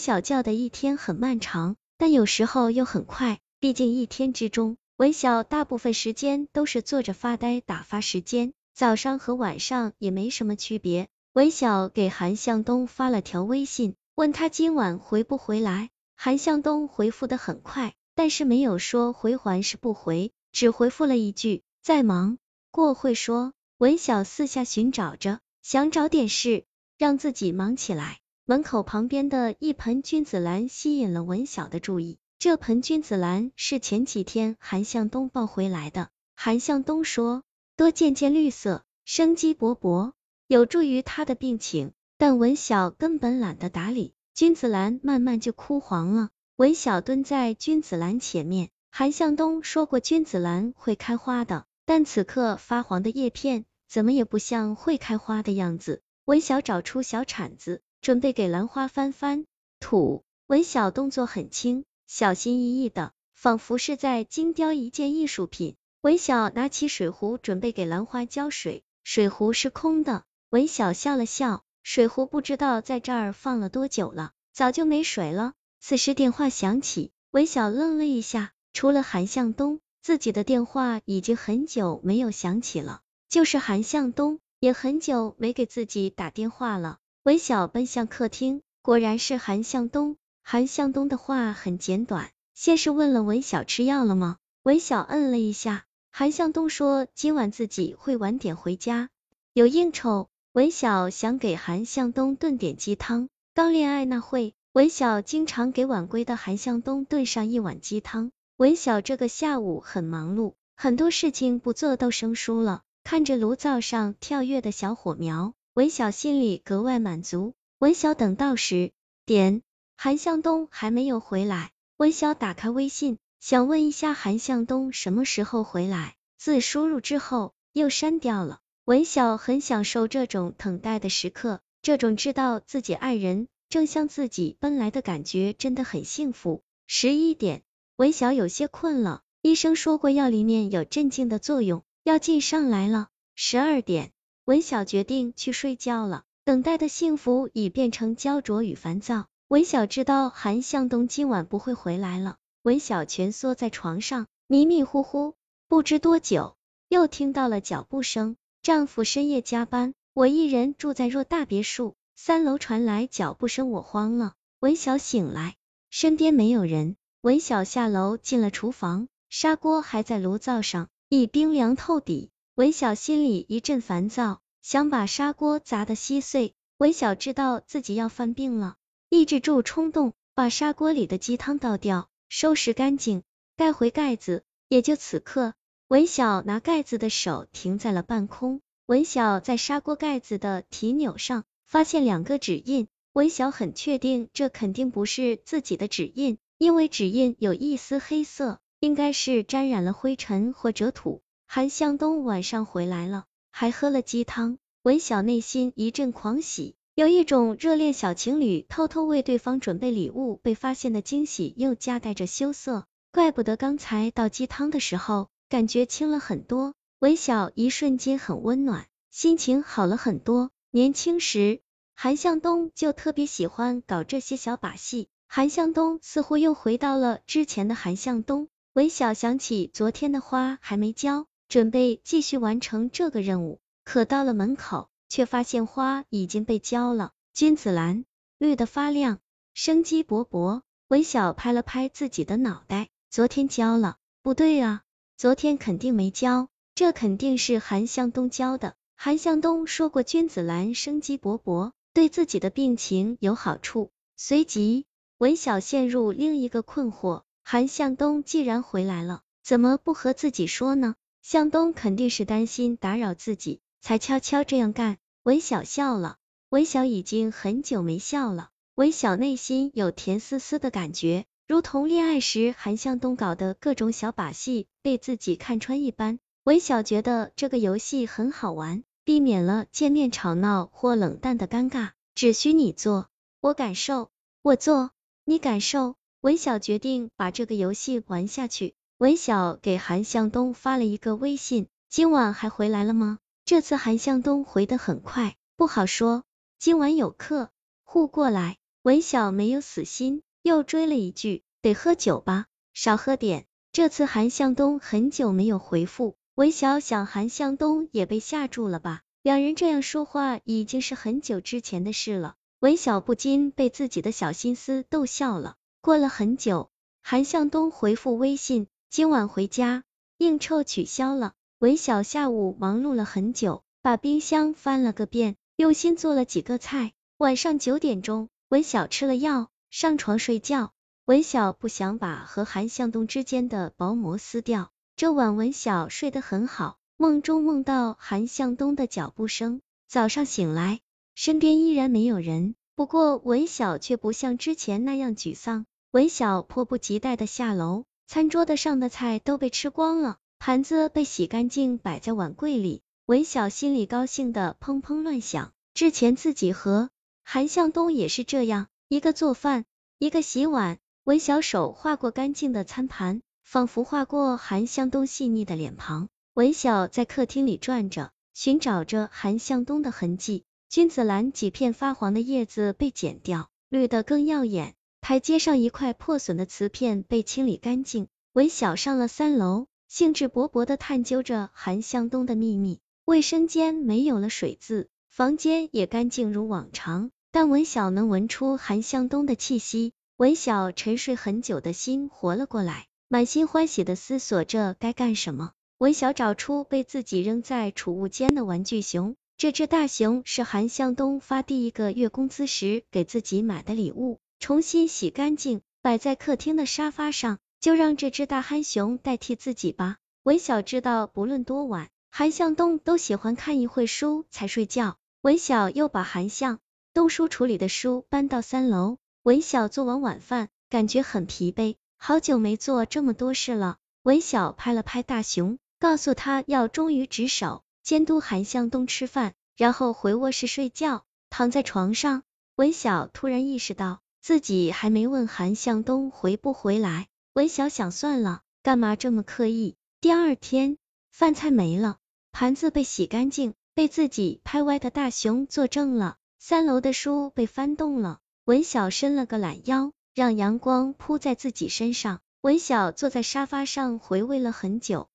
小觉的一天很漫长，但有时候又很快，毕竟一天之中，文晓大部分时间都是坐着发呆打发时间，早上和晚上也没什么区别。文晓给韩向东发了条微信，问他今晚回不回来。韩向东回复的很快，但是没有说回还是不回，只回复了一句在忙。过会说，文晓四下寻找着，想找点事让自己忙起来。门口旁边的一盆君子兰吸引了文晓的注意，这盆君子兰是前几天韩向东抱回来的。韩向东说，多见见绿色，生机勃勃。有助于他的病情，但文晓根本懒得打理，君子兰慢慢就枯黄了。文晓蹲在君子兰前面，韩向东说过君子兰会开花的，但此刻发黄的叶片怎么也不像会开花的样子。文晓找出小铲子，准备给兰花翻翻土。文晓动作很轻，小心翼翼的，仿佛是在精雕一件艺术品。文晓拿起水壶，准备给兰花浇水，水壶是空的。文晓笑了笑，水壶不知道在这儿放了多久了，早就没水了。此时电话响起，文晓愣了一下，除了韩向东，自己的电话已经很久没有响起了，就是韩向东也很久没给自己打电话了。文晓奔向客厅，果然是韩向东。韩向东的话很简短，先是问了文晓吃药了吗？文晓嗯了一下。韩向东说今晚自己会晚点回家，有应酬。文晓想给韩向东炖点鸡汤，刚恋爱那会，文晓经常给晚归的韩向东炖上一碗鸡汤。文晓这个下午很忙碌，很多事情不做都生疏了。看着炉灶上跳跃的小火苗，文晓心里格外满足。文晓等到十点，韩向东还没有回来。文晓打开微信，想问一下韩向东什么时候回来，字输入之后又删掉了。文晓很享受这种等待的时刻，这种知道自己爱人正向自己奔来的感觉真的很幸福。十一点，文晓有些困了，医生说过药里面有镇静的作用，药劲上来了。十二点，文晓决定去睡觉了。等待的幸福已变成焦灼与烦躁。文晓知道韩向东今晚不会回来了，文晓蜷缩在床上，迷迷糊糊，不知多久，又听到了脚步声。丈夫深夜加班，我一人住在偌大别墅，三楼传来脚步声，我慌了。文晓醒来，身边没有人。文晓下楼进了厨房，砂锅还在炉灶上，已冰凉透底。文晓心里一阵烦躁，想把砂锅砸得稀碎。文晓知道自己要犯病了，抑制住冲动，把砂锅里的鸡汤倒掉，收拾干净，盖回盖子。也就此刻。文晓拿盖子的手停在了半空。文晓在砂锅盖子的提钮上发现两个指印。文晓很确定这肯定不是自己的指印，因为指印有一丝黑色，应该是沾染了灰尘或者土。韩向东晚上回来了，还喝了鸡汤。文晓内心一阵狂喜，有一种热恋小情侣偷偷为对方准备礼物被发现的惊喜，又夹带着羞涩。怪不得刚才倒鸡汤的时候。感觉轻了很多，文晓一瞬间很温暖，心情好了很多。年轻时，韩向东就特别喜欢搞这些小把戏。韩向东似乎又回到了之前的韩向东。文晓想起昨天的花还没浇，准备继续完成这个任务，可到了门口，却发现花已经被浇了。君子兰绿的发亮，生机勃勃。文晓拍了拍自己的脑袋，昨天浇了，不对啊。昨天肯定没浇，这肯定是韩向东浇的。韩向东说过君子兰生机勃勃，对自己的病情有好处。随即，文晓陷入另一个困惑：韩向东既然回来了，怎么不和自己说呢？向东肯定是担心打扰自己，才悄悄这样干。文晓笑了，文晓已经很久没笑了。文晓内心有甜丝丝的感觉。如同恋爱时韩向东搞的各种小把戏被自己看穿一般，文晓觉得这个游戏很好玩，避免了见面吵闹或冷淡的尴尬。只需你做，我感受；我做，你感受。文晓决定把这个游戏玩下去。文晓给韩向东发了一个微信：今晚还回来了吗？这次韩向东回的很快，不好说。今晚有客，互过来。文小没有死心，又追了一句：“得喝酒吧，少喝点。”这次韩向东很久没有回复，文小想韩向东也被吓住了吧？两人这样说话已经是很久之前的事了，文小不禁被自己的小心思逗笑了。过了很久，韩向东回复微信：“今晚回家，应酬取消了。”文晓下午忙碌了很久，把冰箱翻了个遍，用心做了几个菜。晚上九点钟，文晓吃了药，上床睡觉。文晓不想把和韩向东之间的薄膜撕掉。这晚文晓睡得很好，梦中梦到韩向东的脚步声。早上醒来，身边依然没有人，不过文晓却不像之前那样沮丧。文晓迫不及待的下楼，餐桌的上的菜都被吃光了。盘子被洗干净，摆在碗柜里。文小心里高兴的砰砰乱响。之前自己和韩向东也是这样，一个做饭，一个洗碗。文小手划过干净的餐盘，仿佛划过韩向东细腻的脸庞。文小在客厅里转着，寻找着韩向东的痕迹。君子兰几片发黄的叶子被剪掉，绿的更耀眼。台阶上一块破损的瓷片被清理干净。文小上了三楼。兴致勃勃的探究着韩向东的秘密。卫生间没有了水渍，房间也干净如往常，但文晓能闻出韩向东的气息。文晓沉睡很久的心活了过来，满心欢喜的思索着该干什么。文晓找出被自己扔在储物间的玩具熊，这只大熊是韩向东发第一个月工资时给自己买的礼物，重新洗干净，摆在客厅的沙发上。就让这只大憨熊代替自己吧。文晓知道，不论多晚，韩向东都喜欢看一会书才睡觉。文晓又把韩向东书处理的书搬到三楼。文晓做完晚饭，感觉很疲惫，好久没做这么多事了。文晓拍了拍大熊，告诉他要忠于职守，监督韩向东吃饭，然后回卧室睡觉。躺在床上，文晓突然意识到，自己还没问韩向东回不回来。文小想算了，干嘛这么刻意？第二天，饭菜没了，盘子被洗干净，被自己拍歪的大熊作证了。三楼的书被翻动了，文小伸了个懒腰，让阳光铺在自己身上。文小坐在沙发上回味了很久，